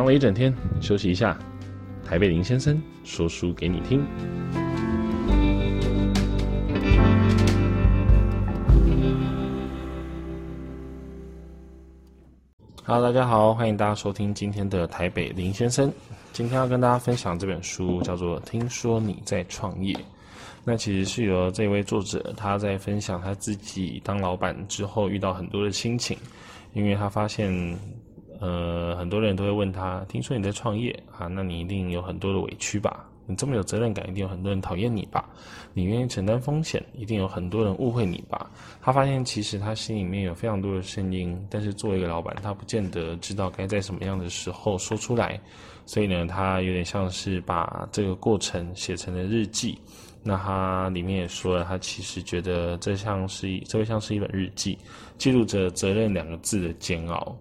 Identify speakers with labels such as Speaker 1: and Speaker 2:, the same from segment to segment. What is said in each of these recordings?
Speaker 1: 忙了一整天，休息一下。台北林先生说书给你听。Hello，大家好，欢迎大家收听今天的台北林先生。今天要跟大家分享这本书，叫做《听说你在创业》。那其实是由这位作者他在分享他自己当老板之后遇到很多的心情，因为他发现。呃，很多人都会问他，听说你在创业啊，那你一定有很多的委屈吧？你这么有责任感，一定有很多人讨厌你吧？你愿意承担风险，一定有很多人误会你吧？他发现其实他心里面有非常多的声音，但是作为一个老板，他不见得知道该在什么样的时候说出来，所以呢，他有点像是把这个过程写成了日记。那他里面也说了，他其实觉得这像是一，这会像是一本日记，记录着“责任”两个字的煎熬。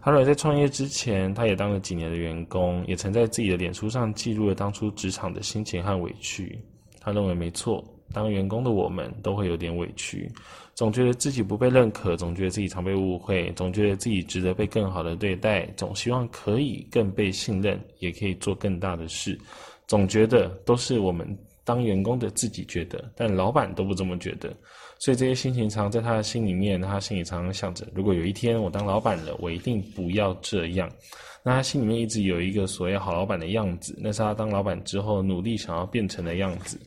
Speaker 1: 他认为在创业之前，他也当了几年的员工，也曾在自己的脸书上记录了当初职场的心情和委屈。他认为没错，当员工的我们都会有点委屈，总觉得自己不被认可，总觉得自己常被误会，总觉得自己值得被更好的对待，总希望可以更被信任，也可以做更大的事，总觉得都是我们当员工的自己觉得，但老板都不这么觉得。所以这些心情常在他的心里面，他心里常常想着：如果有一天我当老板了，我一定不要这样。那他心里面一直有一个所谓好老板的样子，那是他当老板之后努力想要变成的样子。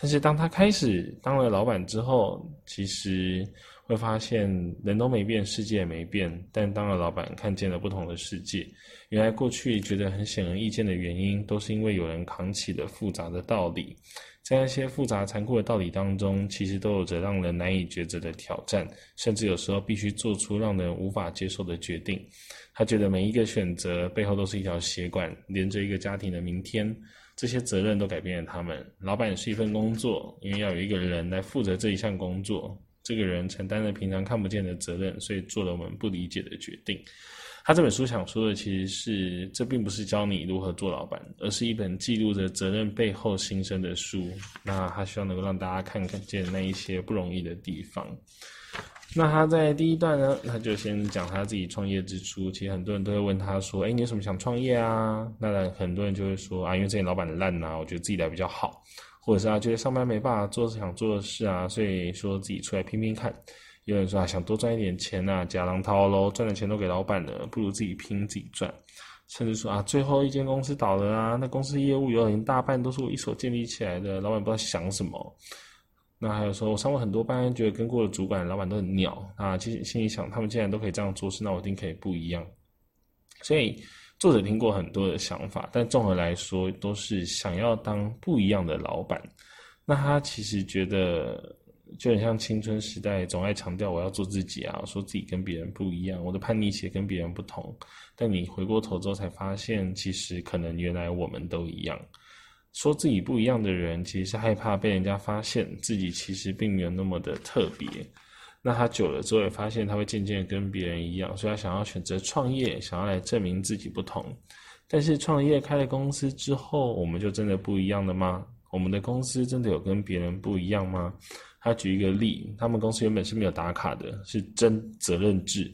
Speaker 1: 但是当他开始当了老板之后，其实会发现人都没变，世界也没变。但当了老板，看见了不同的世界。原来过去觉得很显而易见的原因，都是因为有人扛起了复杂的道理。在那些复杂残酷的道理当中，其实都有着让人难以抉择的挑战，甚至有时候必须做出让人无法接受的决定。他觉得每一个选择背后都是一条血管，连着一个家庭的明天。这些责任都改变了他们。老板也是一份工作，因为要有一个人来负责这一项工作，这个人承担了平常看不见的责任，所以做了我们不理解的决定。他这本书想说的其实是，这并不是教你如何做老板，而是一本记录着责任背后心声的书。那他希望能够让大家看看见那一些不容易的地方。那他在第一段呢，他就先讲他自己创业之初。其实很多人都会问他说：“哎，你有什么想创业啊？”那很多人就会说：“啊，因为这些老板烂啊，我觉得自己来比较好，或者是啊，觉得上班没办法做想做的事啊，所以说自己出来拼拼看。”有人说啊，想多赚一点钱呐、啊，假狼掏喽，赚的钱都给老板了，不如自己拼自己赚。甚至说啊，最后一间公司倒了啊，那公司业务有一大半都是我一手建立起来的，老板不知道想什么。那还有说，我上过很多班，觉得跟过的主管、老板都很鸟啊，其实心里想，他们既然都可以这样做事，那我一定可以不一样。所以作者听过很多的想法，但综合来说，都是想要当不一样的老板。那他其实觉得。就很像青春时代，总爱强调我要做自己啊，说自己跟别人不一样，我的叛逆期跟别人不同。但你回过头之后才发现，其实可能原来我们都一样。说自己不一样的人，其实是害怕被人家发现自己其实并没有那么的特别。那他久了之后也发现，他会渐渐跟别人一样，所以他想要选择创业，想要来证明自己不同。但是创业开了公司之后，我们就真的不一样了吗？我们的公司真的有跟别人不一样吗？他举一个例，他们公司原本是没有打卡的，是真责任制，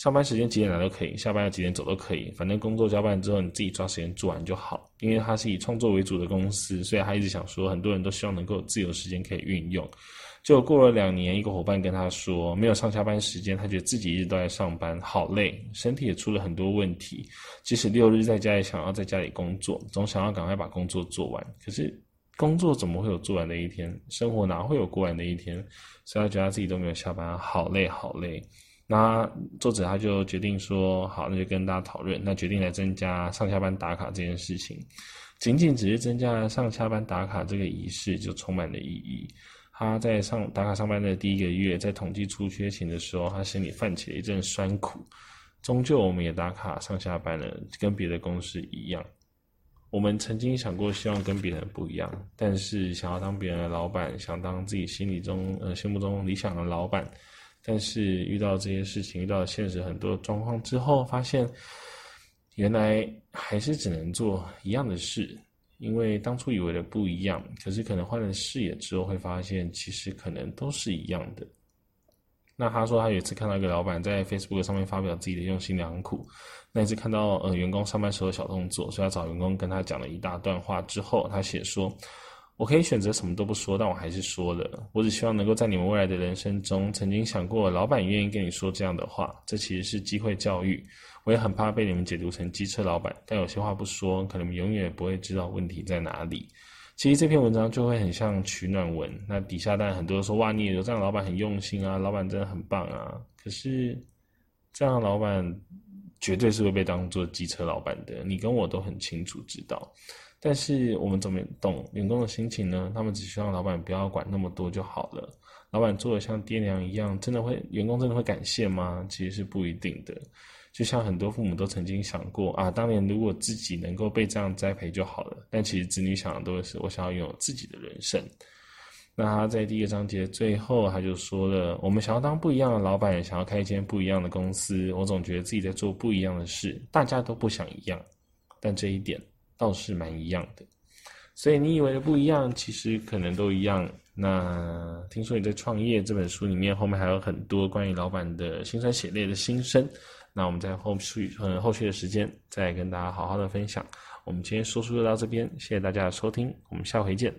Speaker 1: 上班时间几点来都可以，下班要几点走都可以，反正工作交办之后你自己抓时间做完就好。因为他是以创作为主的公司，所以他一直想说，很多人都希望能够自由时间可以运用。就过了两年，一个伙伴跟他说，没有上下班时间，他觉得自己一直都在上班，好累，身体也出了很多问题。即使六日在家也想要在家里工作，总想要赶快把工作做完，可是。工作怎么会有做完的一天？生活哪会有过完的一天？所以他觉得自己都没有下班，好累好累。那作者他就决定说，好，那就跟大家讨论，那决定来增加上下班打卡这件事情。仅仅只是增加上下班打卡这个仪式，就充满了意义。他在上打卡上班的第一个月，在统计出缺勤的时候，他心里泛起了一阵酸苦。终究我们也打卡上下班了，跟别的公司一样。我们曾经想过，希望跟别人不一样，但是想要当别人的老板，想当自己心里中呃心目中理想的老板，但是遇到这些事情，遇到现实很多状况之后，发现原来还是只能做一样的事，因为当初以为的不一样，可是可能换了视野之后，会发现其实可能都是一样的。那他说他有一次看到一个老板在 Facebook 上面发表自己的用心良苦，那一次看到呃员工上班时候的小动作，所以他找员工跟他讲了一大段话之后，他写说：“我可以选择什么都不说，但我还是说了。我只希望能够在你们未来的人生中，曾经想过老板愿意跟你说这样的话，这其实是机会教育。我也很怕被你们解读成机车老板，但有些话不说，可能永远也不会知道问题在哪里。”其实这篇文章就会很像取暖文，那底下当然很多人说哇，你也有这样的老板很用心啊，老板真的很棒啊。可是这样的老板绝对是会被当做机车老板的，你跟我都很清楚知道。但是我们怎么懂员工的心情呢？他们只希望老板不要管那么多就好了。老板做的像爹娘一样，真的会员工真的会感谢吗？其实是不一定的。就像很多父母都曾经想过啊，当年如果自己能够被这样栽培就好了。但其实子女想的都是我想要拥有自己的人生。那他在第一个章节最后他就说了：我们想要当不一样的老板，想要开一间不一样的公司。我总觉得自己在做不一样的事，大家都不想一样，但这一点倒是蛮一样的。所以你以为的不一样，其实可能都一样。那听说你在创业这本书里面后面还有很多关于老板的辛酸血泪的心声。那我们在后续嗯后续的时间再跟大家好好的分享。我们今天说书就到这边，谢谢大家的收听，我们下回见。